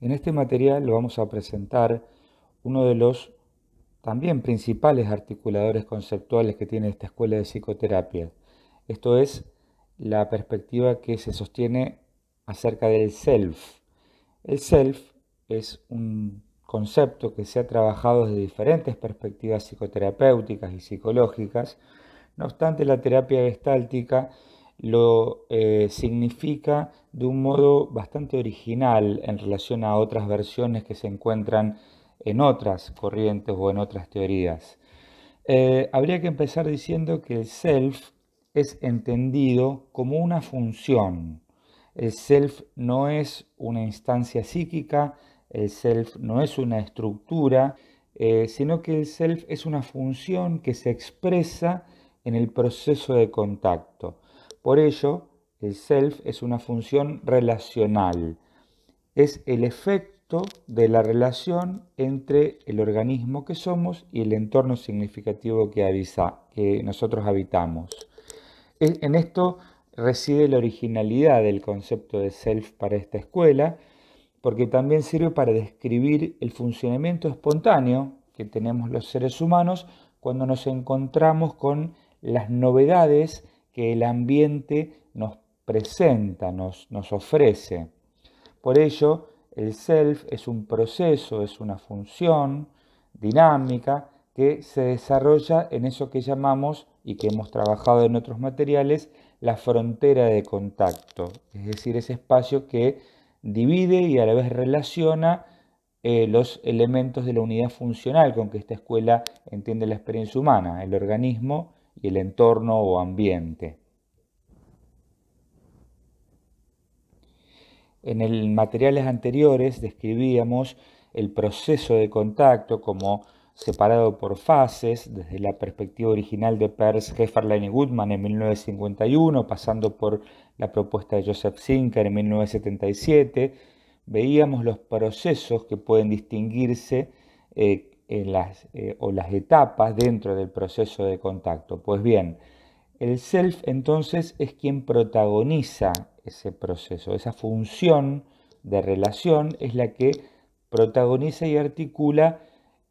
En este material lo vamos a presentar uno de los también principales articuladores conceptuales que tiene esta escuela de psicoterapia. Esto es la perspectiva que se sostiene acerca del self. El self es un concepto que se ha trabajado desde diferentes perspectivas psicoterapéuticas y psicológicas. No obstante, la terapia gestáltica lo eh, significa de un modo bastante original en relación a otras versiones que se encuentran en otras corrientes o en otras teorías. Eh, habría que empezar diciendo que el self es entendido como una función. El self no es una instancia psíquica, el self no es una estructura, eh, sino que el self es una función que se expresa en el proceso de contacto. Por ello, el self es una función relacional. Es el efecto de la relación entre el organismo que somos y el entorno significativo que, avisa, que nosotros habitamos. En esto reside la originalidad del concepto de self para esta escuela, porque también sirve para describir el funcionamiento espontáneo que tenemos los seres humanos cuando nos encontramos con las novedades que el ambiente nos presenta, nos, nos ofrece. Por ello, el self es un proceso, es una función dinámica que se desarrolla en eso que llamamos y que hemos trabajado en otros materiales, la frontera de contacto, es decir, ese espacio que divide y a la vez relaciona eh, los elementos de la unidad funcional con que esta escuela entiende la experiencia humana, el organismo y el entorno o ambiente. En el materiales anteriores describíamos el proceso de contacto como separado por fases, desde la perspectiva original de Peirce, Hefferlein y Goodman en 1951, pasando por la propuesta de Joseph Zinker en 1977, veíamos los procesos que pueden distinguirse eh, las, eh, o las etapas dentro del proceso de contacto. Pues bien, el self entonces es quien protagoniza ese proceso, esa función de relación es la que protagoniza y articula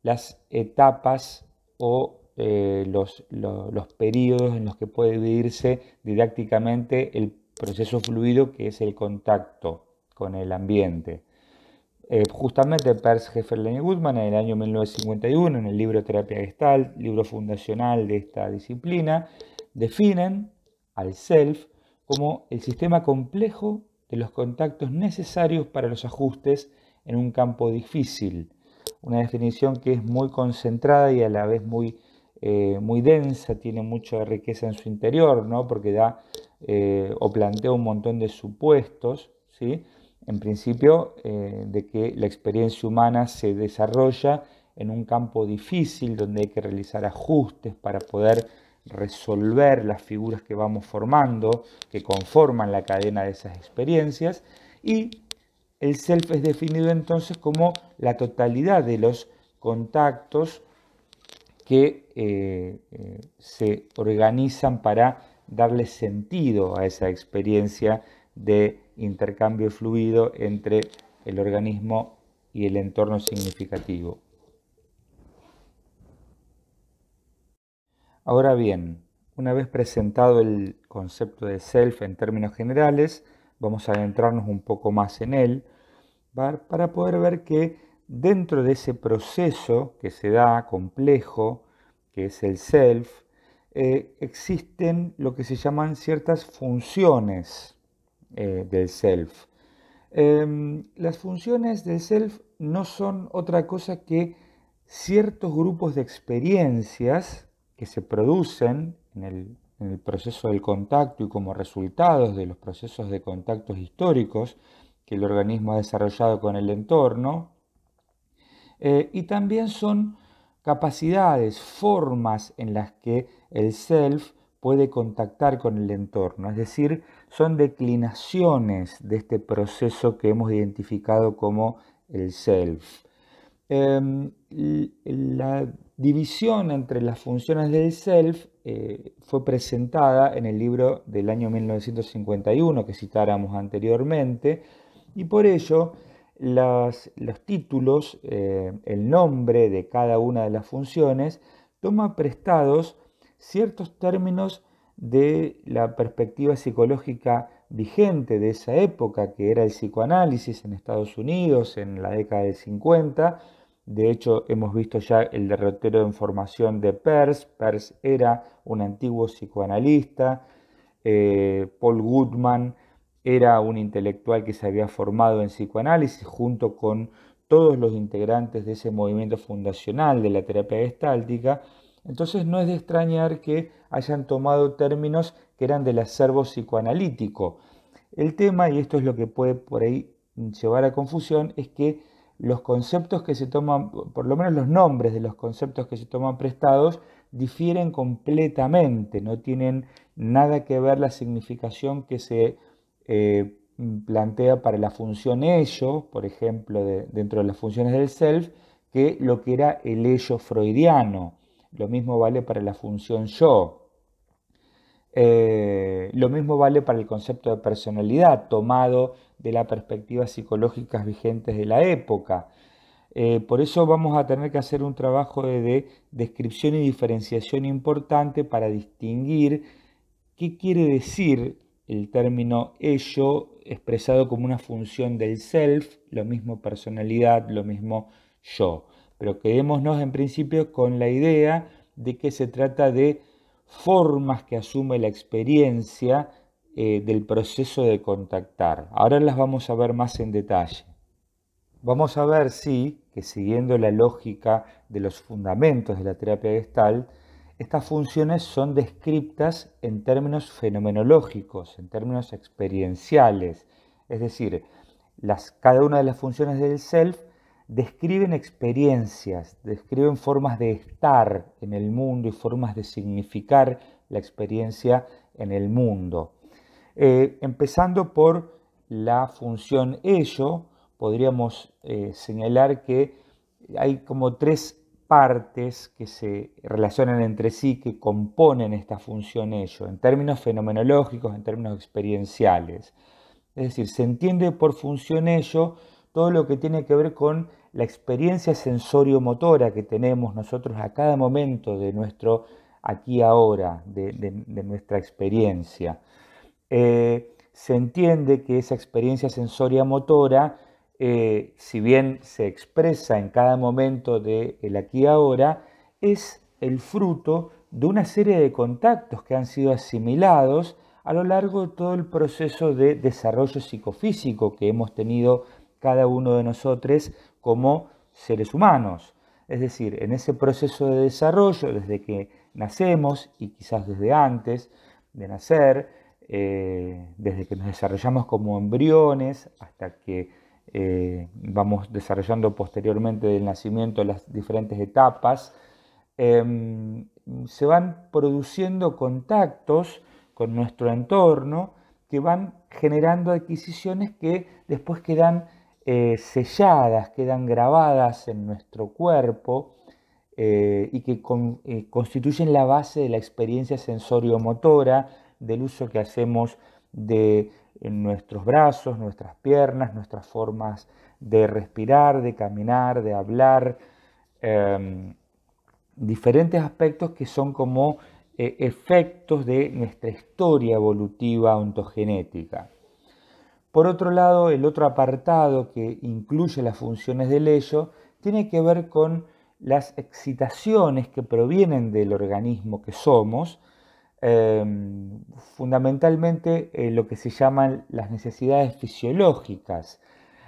las etapas o eh, los, los, periodos en los que puede vivirse didácticamente el proceso fluido que es el contacto con el ambiente. Eh, justamente Peirce, Hefferlein y Goodman en el año 1951, en el libro Terapia Gestalt, libro fundacional de esta disciplina, definen al self como el sistema complejo de los contactos necesarios para los ajustes en un campo difícil. Una definición que es muy concentrada y a la vez muy, eh, muy densa, tiene mucha riqueza en su interior, ¿no? porque da eh, o plantea un montón de supuestos, ¿sí? En principio, eh, de que la experiencia humana se desarrolla en un campo difícil donde hay que realizar ajustes para poder resolver las figuras que vamos formando, que conforman la cadena de esas experiencias, y el self es definido entonces como la totalidad de los contactos que eh, eh, se organizan para darle sentido a esa experiencia de intercambio fluido entre el organismo y el entorno significativo. Ahora bien, una vez presentado el concepto de self en términos generales, vamos a adentrarnos un poco más en él para poder ver que dentro de ese proceso que se da complejo, que es el self, eh, existen lo que se llaman ciertas funciones eh, del self. Em, las funciones del self no son otra cosa que ciertos grupos de experiencias que se producen en el, proceso del contacto y como resultados de los procesos de contactos históricos que el organismo ha desarrollado con el entorno, eh, y también son capacidades, formas en las que el self puede contactar con el entorno, es decir, son declinaciones de este proceso que hemos identificado como el self. Em, la división entre las funciones del self eh, fue presentada en el libro del año 1951 que citáramos anteriormente y por ello los títulos, eh, el nombre de cada una de las funciones, toma prestados ciertos términos de la perspectiva psicológica vigente de esa época, que era el psicoanálisis en Estados Unidos en la década del 50. De hecho, hemos visto ya el derrotero de información de Peirce. Peirce era un antiguo psicoanalista. Eh, Paul Goodman era un intelectual que se había formado en psicoanálisis junto con todos los integrantes de ese movimiento fundacional de la terapia gestáltica. Entonces no es de extrañar que hayan tomado términos que eran del acervo psicoanalítico. El tema, y esto es lo que puede por ahí llevar a confusión, es que los conceptos que se toman, por lo menos los nombres de los conceptos que se toman prestados, difieren completamente, no tienen nada que ver la significación que se eh, plantea para la función ello, por ejemplo, dentro de las funciones del self, que lo que era el ello freudiano. Lo mismo vale para la función yo. Eh, lo mismo vale para el concepto de personalidad, tomado de las perspectivas psicológicas vigentes de la época. Eh, por eso vamos a tener que hacer un trabajo de, descripción y diferenciación importante para distinguir qué quiere decir el término ello expresado como una función del self, lo mismo personalidad, lo mismo yo. Pero quedémonos en principio con la idea de que se trata de formas que asume la experiencia eh, del proceso de contactar. Ahora las vamos a ver más en detalle. Vamos a ver, sí, que siguiendo la lógica de los fundamentos de la terapia gestal, estas funciones son descritas en términos fenomenológicos, en términos experienciales. Es decir, las, cada una de las funciones del self describen experiencias, describen formas de estar en el mundo y formas de significar la experiencia en el mundo. Eh, empezando por la función ello, podríamos eh, señalar que hay como tres partes que se relacionan entre sí, que componen esta función ello, en términos fenomenológicos, en términos experienciales. Es decir, se entiende por función ello todo lo que tiene que ver con la experiencia sensorio-motora que tenemos nosotros a cada momento de nuestro aquí ahora, de, nuestra experiencia. Eh, se entiende que esa experiencia sensoria-motora, eh, si bien se expresa en cada momento del aquí ahora, es el fruto de una serie de contactos que han sido asimilados a lo largo de todo el proceso de desarrollo psicofísico que hemos tenido cada uno de nosotros como seres humanos. Es decir, en ese proceso de desarrollo, desde que nacemos y quizás desde antes de nacer, eh, desde que nos desarrollamos como embriones hasta que eh, vamos desarrollando posteriormente del nacimiento las diferentes etapas, em, se van produciendo contactos con nuestro entorno que van generando adquisiciones que después quedan eh, selladas, quedan grabadas en nuestro cuerpo eh, y que eh, constituyen la base de la experiencia sensorio-motora, del uso que hacemos de nuestros brazos, nuestras piernas, nuestras formas de respirar, de caminar, de hablar, em, diferentes aspectos que son como efectos de nuestra historia evolutiva ontogenética. Por otro lado, el otro apartado que incluye las funciones del ello tiene que ver con las excitaciones que provienen del organismo que somos, em, fundamentalmente eh, lo que se llaman las necesidades fisiológicas.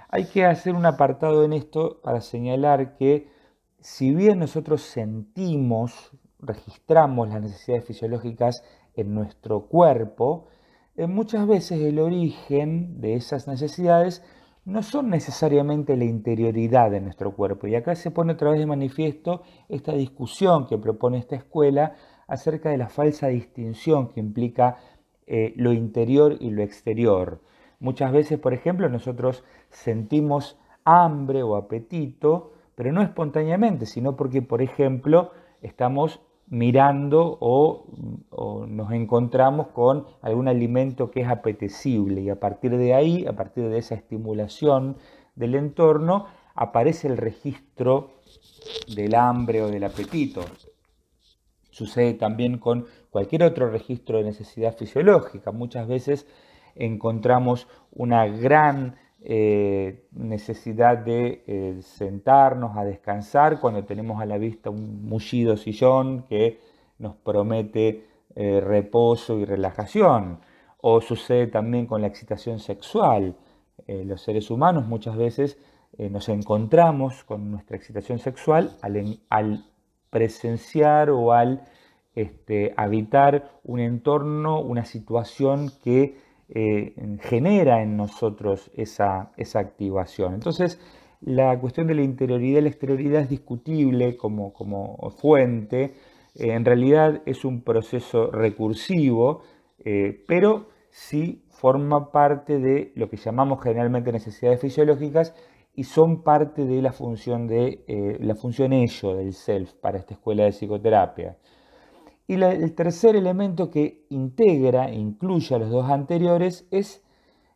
Hay que hacer un apartado en esto para señalar que si bien nosotros sentimos, registramos las necesidades fisiológicas en nuestro cuerpo, muchas veces el origen de esas necesidades no son necesariamente la interioridad de nuestro cuerpo. Y acá se pone otra vez de manifiesto esta discusión que propone esta escuela acerca de la falsa distinción que implica eh, lo interior y lo exterior. Muchas veces, por ejemplo, nosotros sentimos hambre o apetito, pero no espontáneamente, sino porque, por ejemplo, estamos mirando o, nos encontramos con algún alimento que es apetecible y a partir de ahí, a partir de esa estimulación del entorno, aparece el registro del hambre o del apetito. Sucede también con cualquier otro registro de necesidad fisiológica. Muchas veces encontramos una gran eh, necesidad de eh, sentarnos a descansar cuando tenemos a la vista un mullido sillón que nos promete eh, reposo y relajación. O sucede también con la excitación sexual. los seres humanos muchas veces nos encontramos con nuestra excitación sexual al, al presenciar o al este, habitar un entorno, una situación que eh, genera en nosotros esa, activación. Entonces, la cuestión de la interioridad y la exterioridad es discutible como, fuente, eh, en realidad es un proceso recursivo, eh, pero sí forma parte de lo que llamamos generalmente necesidades fisiológicas y son parte de la función de la función del self para esta escuela de psicoterapia. Y el tercer elemento que integra e incluye a los dos anteriores es,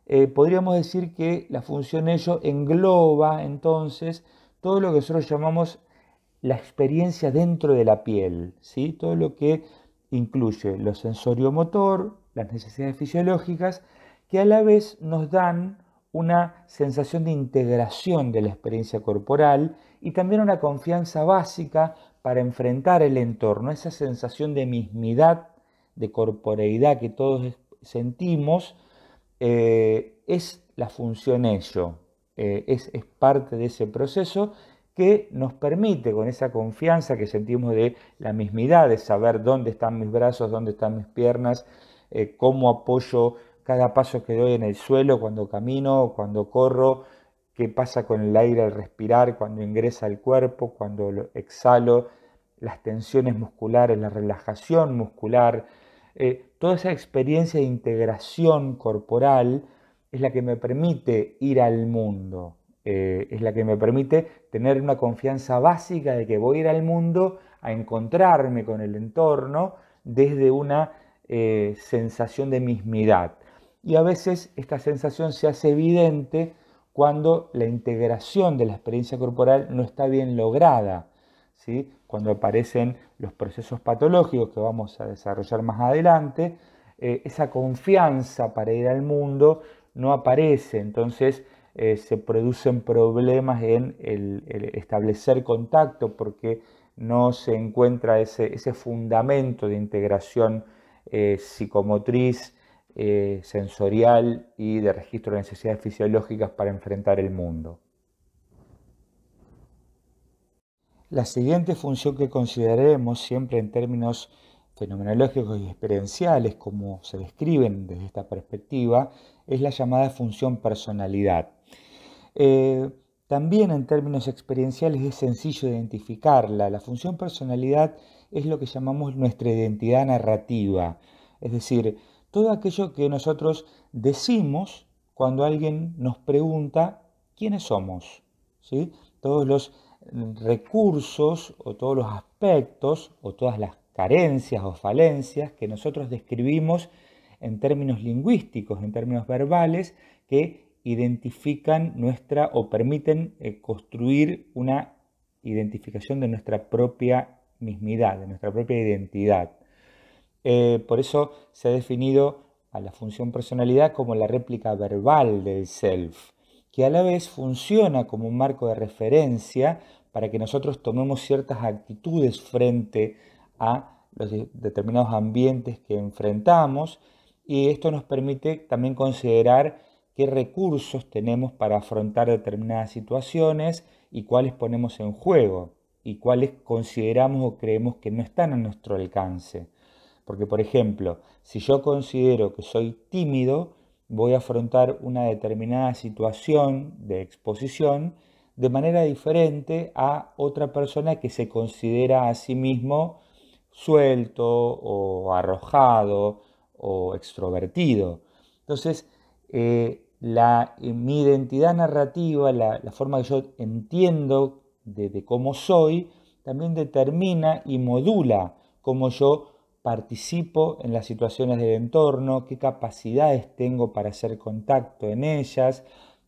eh, podríamos decir que la función ello engloba entonces todo lo que nosotros llamamos la experiencia dentro de la piel, ¿sí? todo lo que incluye lo sensorio-motor, las necesidades fisiológicas, que a la vez nos dan una sensación de integración de la experiencia corporal y también una confianza básica para enfrentar el entorno, esa sensación de mismidad, de corporeidad que todos sentimos, eh, es la función ello, eh, es, parte de ese proceso que nos permite, con esa confianza que sentimos de la mismidad, de saber dónde están mis brazos, dónde están mis piernas, eh, cómo apoyo cada paso que doy en el suelo cuando camino, cuando corro, qué pasa con el aire al respirar, cuando ingresa al cuerpo, cuando lo exhalo, las tensiones musculares, la relajación muscular, eh, toda esa experiencia de integración corporal es la que me permite ir al mundo, eh, es la que me permite tener una confianza básica de que voy a ir al mundo a encontrarme con el entorno desde una eh, sensación de mismidad. Y a veces esta sensación se hace evidente cuando la integración de la experiencia corporal no está bien lograda, ¿sí? cuando aparecen los procesos patológicos que vamos a desarrollar más adelante, eh, esa confianza para ir al mundo no aparece, entonces eh, se producen problemas en el, establecer contacto porque no se encuentra ese, ese fundamento de integración eh, psicomotriz eh, sensorial y de registro de necesidades fisiológicas para enfrentar el mundo. La siguiente función que consideraremos siempre en términos fenomenológicos y experienciales, como se describen desde esta perspectiva, es la llamada función personalidad. Eh, también en términos experienciales es sencillo identificarla. La función personalidad es lo que llamamos nuestra identidad narrativa, es decir, todo aquello que nosotros decimos cuando alguien nos pregunta quiénes somos. ¿sí? Todos los recursos o todos los aspectos o todas las carencias o falencias que nosotros describimos en términos lingüísticos, en términos verbales, que identifican nuestra o permiten eh, construir una identificación de nuestra propia mismidad, de nuestra propia identidad. Eh, por eso se ha definido a la función personalidad como la réplica verbal del self, que a la vez funciona como un marco de referencia para que nosotros tomemos ciertas actitudes frente a los determinados ambientes que enfrentamos y esto nos permite también considerar qué recursos tenemos para afrontar determinadas situaciones y cuáles ponemos en juego y cuáles consideramos o creemos que no están a nuestro alcance. Porque, por ejemplo, si yo considero que soy tímido, voy a afrontar una determinada situación de exposición de manera diferente a otra persona que se considera a sí mismo suelto o arrojado o extrovertido. Entonces, eh, la, mi identidad narrativa, la, forma que yo entiendo de, de cómo soy, también determina y modula cómo yo participo en las situaciones del entorno, qué capacidades tengo para hacer contacto en ellas,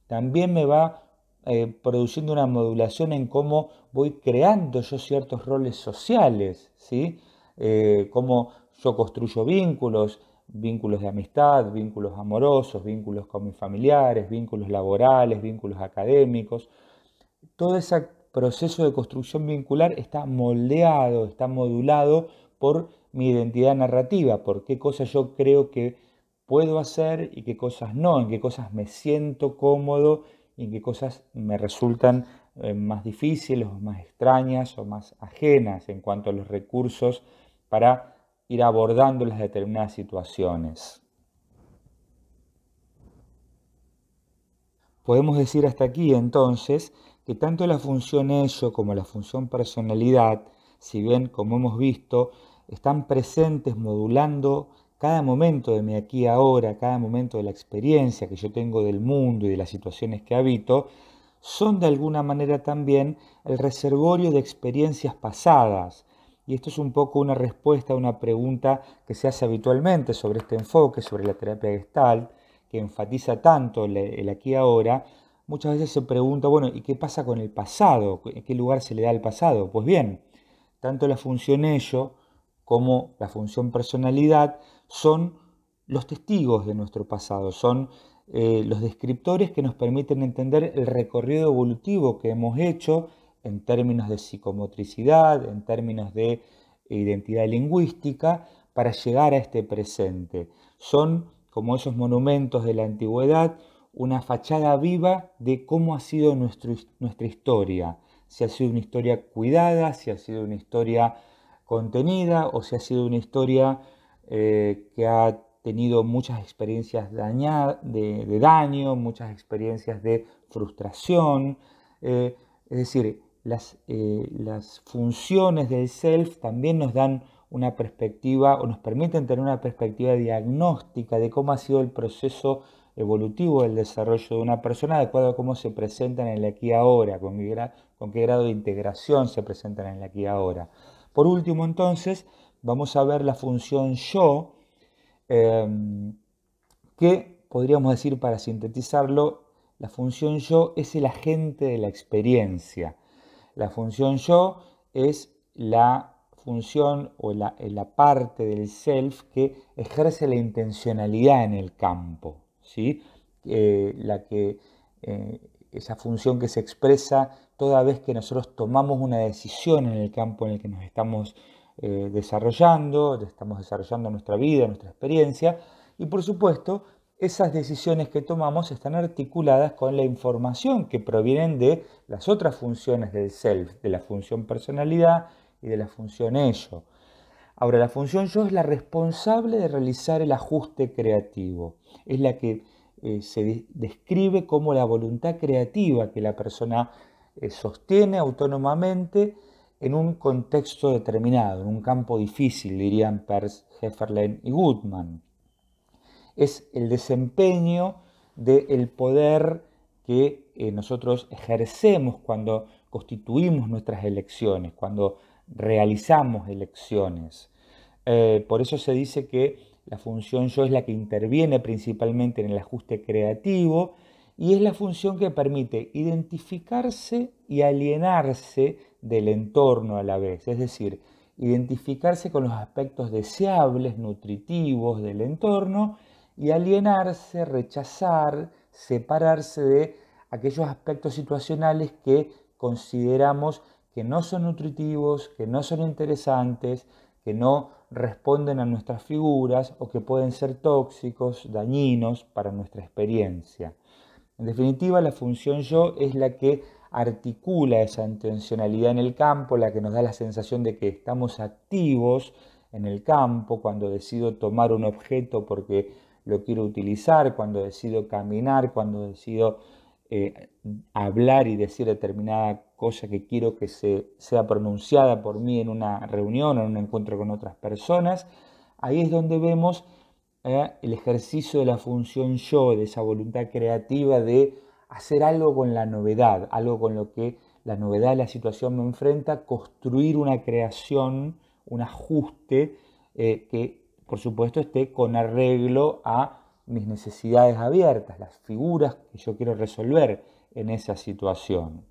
también me va eh, produciendo una modulación en cómo voy creando yo ciertos roles sociales, ¿sí? Eh, cómo yo construyo vínculos, vínculos de amistad, vínculos amorosos, vínculos con mis familiares, vínculos laborales, vínculos académicos. Todo ese proceso de construcción vincular está moldeado, está modulado por mi identidad narrativa, por qué cosas yo creo que puedo hacer y qué cosas no, en qué cosas me siento cómodo y en qué cosas me resultan eh, más difíciles o más extrañas o más ajenas en cuanto a los recursos para ir abordando las determinadas situaciones. Podemos decir hasta aquí entonces que tanto la función ello como la función personalidad, si bien como hemos visto, están presentes modulando cada momento de mi aquí ahora, cada momento de la experiencia que yo tengo del mundo y de las situaciones que habito, son de alguna manera también el reservorio de experiencias pasadas. Y esto es un poco una respuesta a una pregunta que se hace habitualmente sobre este enfoque, sobre la terapia gestal, que enfatiza tanto el aquí ahora. Muchas veces se pregunta, bueno, ¿y qué pasa con el pasado? ¿En qué lugar se le da al pasado? Pues bien, tanto la función ello como la función personalidad son los testigos de nuestro pasado, son eh, los descriptores que nos permiten entender el recorrido evolutivo que hemos hecho en términos de psicomotricidad, en términos de identidad lingüística, para llegar a este presente. Son, como esos monumentos de la antigüedad, una fachada viva de cómo ha sido nuestra historia, si ha sido una historia cuidada, si ha sido una historia contenida o si ha sido una historia eh, que ha tenido muchas experiencias de, daño, muchas experiencias de frustración. Eh, es decir, las, eh, las funciones del self también nos dan una perspectiva o nos permiten tener una perspectiva diagnóstica de cómo ha sido el proceso evolutivo del desarrollo de una persona, de acuerdo a cómo se presentan en el aquí ahora, con qué grado de integración se presentan en el aquí ahora. Por último, entonces, vamos a ver la función yo, em, que podríamos decir para sintetizarlo, la función yo es el agente de la experiencia. La función yo es la función o la, parte del self que ejerce la intencionalidad en el campo, ¿sí? Eh, la que, eh, esa función que se expresa toda vez que nosotros tomamos una decisión en el campo en el que nos estamos eh, desarrollando, estamos desarrollando nuestra vida, nuestra experiencia, y por supuesto, esas decisiones que tomamos están articuladas con la información que provienen de las otras funciones del self, de la función personalidad y de la función ello. Ahora, la función yo es la responsable de realizar el ajuste creativo, es la que eh, se describe como la voluntad creativa que la persona sostiene autónomamente en un contexto determinado, en un campo difícil, dirían Peirce, Hefferlein y Goodman. Es el desempeño del poder que eh, nosotros ejercemos cuando constituimos nuestras elecciones, cuando realizamos elecciones. Eh, por eso se dice que la función yo es la que interviene principalmente en el ajuste creativo y es la función que permite identificarse y alienarse del entorno a la vez, es decir, identificarse con los aspectos deseables, nutritivos del entorno y alienarse, rechazar, separarse de aquellos aspectos situacionales que consideramos que no son nutritivos, que no son interesantes, que no responden a nuestras figuras o que pueden ser tóxicos, dañinos para nuestra experiencia. En definitiva, la función yo es la que articula esa intencionalidad en el campo, la que nos da la sensación de que estamos activos en el campo, cuando decido tomar un objeto porque lo quiero utilizar, cuando decido caminar, cuando decido eh, hablar y decir determinada cosa que quiero que se, sea pronunciada por mí en una reunión o en un encuentro con otras personas. Ahí es donde vemos ¿eh? el ejercicio de la función yo, de esa voluntad creativa de hacer algo con la novedad, algo con lo que la novedad de la situación me enfrenta, construir una creación, un ajuste eh, que por supuesto esté con arreglo a mis necesidades abiertas, las figuras que yo quiero resolver, en esa situación.